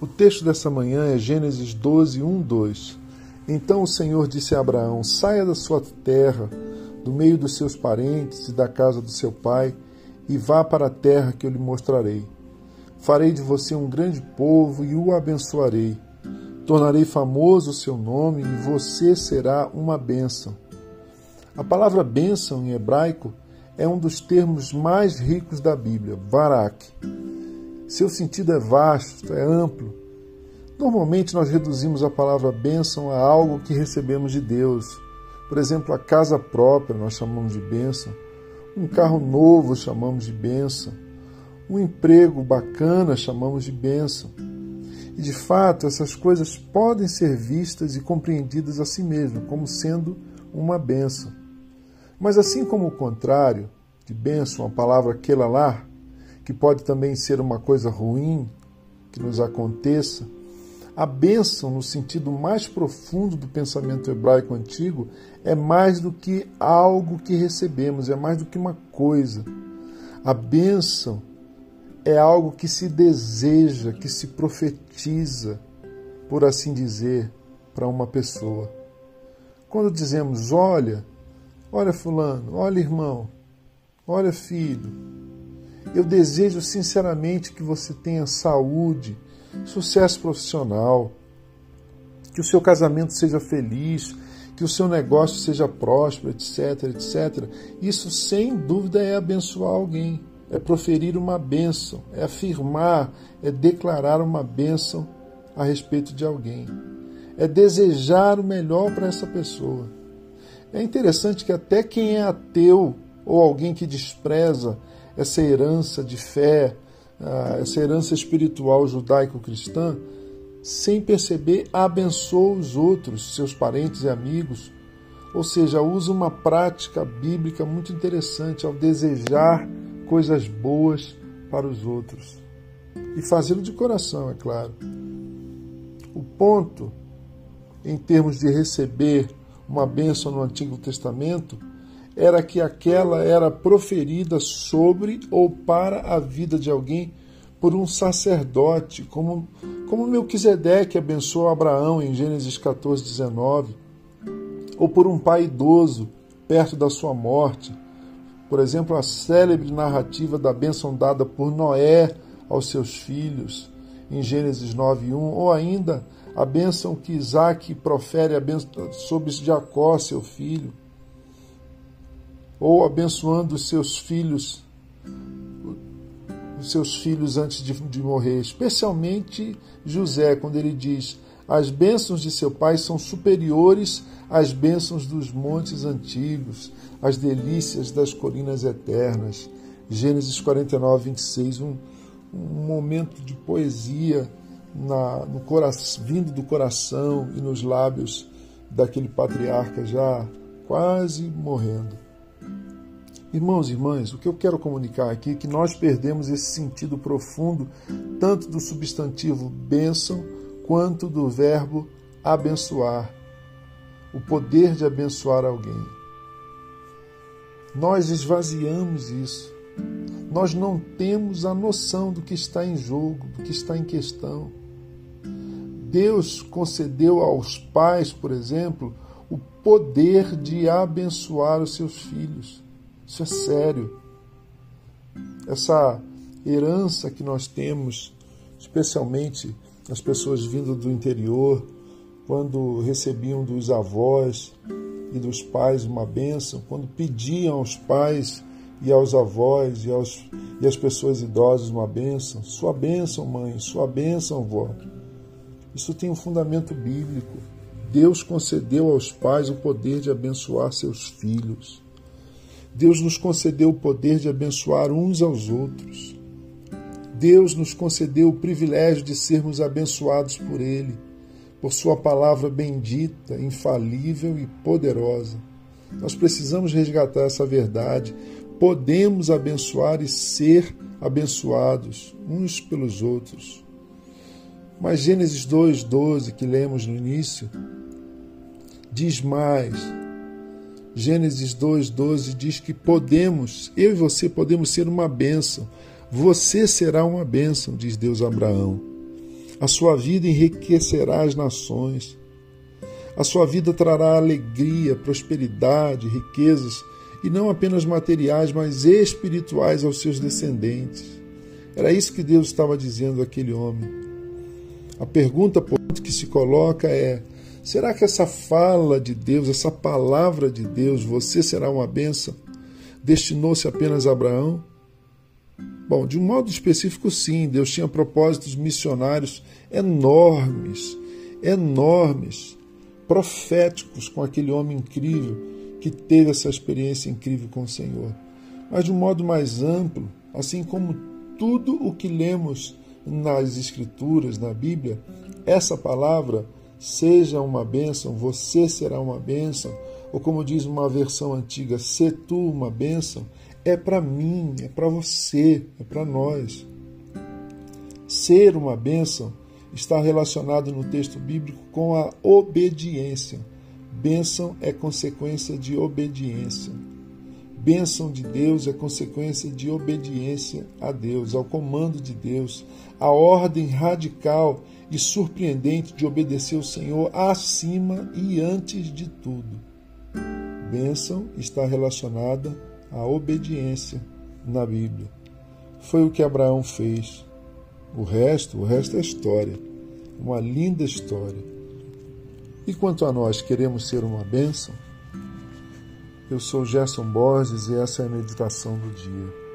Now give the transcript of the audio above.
O texto dessa manhã é Gênesis 12, 1, 2. Então o Senhor disse a Abraão: Saia da sua terra, do meio dos seus parentes e da casa do seu pai, e vá para a terra que eu lhe mostrarei. Farei de você um grande povo e o abençoarei. Tornarei famoso o seu nome e você será uma bênção. A palavra bênção em hebraico é um dos termos mais ricos da Bíblia, barak. Seu sentido é vasto, é amplo. Normalmente nós reduzimos a palavra bênção a algo que recebemos de Deus. Por exemplo, a casa própria nós chamamos de bênção. Um carro novo chamamos de bênção. Um emprego bacana chamamos de bênção. E de fato, essas coisas podem ser vistas e compreendidas a si mesmo como sendo uma bênção. Mas assim como o contrário de bênção, a palavra kelalar, que pode também ser uma coisa ruim que nos aconteça, a bênção, no sentido mais profundo do pensamento hebraico antigo, é mais do que algo que recebemos, é mais do que uma coisa. A bênção é algo que se deseja, que se profetiza, por assim dizer, para uma pessoa. Quando dizemos, olha, olha Fulano, olha irmão, olha filho, eu desejo sinceramente que você tenha saúde, sucesso profissional, que o seu casamento seja feliz, que o seu negócio seja próspero, etc, etc. Isso sem dúvida é abençoar alguém, é proferir uma bênção, é afirmar, é declarar uma bênção a respeito de alguém, é desejar o melhor para essa pessoa. É interessante que até quem é ateu ou alguém que despreza essa herança de fé, ah, essa herança espiritual judaico-cristã, sem perceber, abençoa os outros, seus parentes e amigos. Ou seja, usa uma prática bíblica muito interessante ao desejar coisas boas para os outros. E fazê-lo de coração, é claro. O ponto, em termos de receber uma bênção no Antigo Testamento, era que aquela era proferida sobre ou para a vida de alguém por um sacerdote, como, como Melquisedeque abençoou Abraão em Gênesis 14, 19, ou por um pai idoso perto da sua morte. Por exemplo, a célebre narrativa da bênção dada por Noé aos seus filhos, em Gênesis 9, 1, ou ainda a bênção que Isaac profere sobre Jacó, seu filho ou abençoando os seus filhos, os seus filhos antes de, de morrer, especialmente José, quando ele diz: as bênçãos de seu pai são superiores às bênçãos dos montes antigos, às delícias das colinas eternas. Gênesis 49, 26, um, um momento de poesia na, no coração, vindo do coração e nos lábios daquele patriarca já quase morrendo. Irmãos e irmãs, o que eu quero comunicar aqui é que nós perdemos esse sentido profundo tanto do substantivo bênção quanto do verbo abençoar, o poder de abençoar alguém. Nós esvaziamos isso. Nós não temos a noção do que está em jogo, do que está em questão. Deus concedeu aos pais, por exemplo, o poder de abençoar os seus filhos. Isso é sério. Essa herança que nós temos, especialmente as pessoas vindo do interior, quando recebiam dos avós e dos pais uma bênção, quando pediam aos pais e aos avós e, aos, e às pessoas idosas uma bênção. Sua bênção, mãe, sua bênção, vó. Isso tem um fundamento bíblico. Deus concedeu aos pais o poder de abençoar seus filhos. Deus nos concedeu o poder de abençoar uns aos outros. Deus nos concedeu o privilégio de sermos abençoados por Ele, por Sua palavra bendita, infalível e poderosa. Nós precisamos resgatar essa verdade. Podemos abençoar e ser abençoados uns pelos outros. Mas Gênesis 2,12, que lemos no início, diz mais Gênesis 2,12 diz que podemos, eu e você podemos ser uma bênção. Você será uma bênção, diz Deus a Abraão. A sua vida enriquecerá as nações. A sua vida trará alegria, prosperidade, riquezas, e não apenas materiais, mas espirituais aos seus descendentes. Era isso que Deus estava dizendo àquele homem. A pergunta que se coloca é: será que essa fala de Deus, essa palavra de Deus, você será uma benção, destinou-se apenas a Abraão? Bom, de um modo específico, sim, Deus tinha propósitos missionários enormes, enormes, proféticos com aquele homem incrível que teve essa experiência incrível com o Senhor. Mas de um modo mais amplo, assim como tudo o que lemos nas Escrituras, na Bíblia, essa palavra seja uma bênção, você será uma bênção, ou como diz uma versão antiga, se tu uma bênção, é para mim, é para você, é para nós. Ser uma bênção está relacionado no texto bíblico com a obediência. Bênção é consequência de obediência. Bênção de Deus é consequência de obediência a Deus, ao comando de Deus, a ordem radical e surpreendente de obedecer o Senhor acima e antes de tudo. Bênção está relacionada à obediência na Bíblia. Foi o que Abraão fez. O resto, o resto é história. Uma linda história. E quanto a nós, queremos ser uma bênção? Eu sou Gerson Borges e essa é a meditação do dia.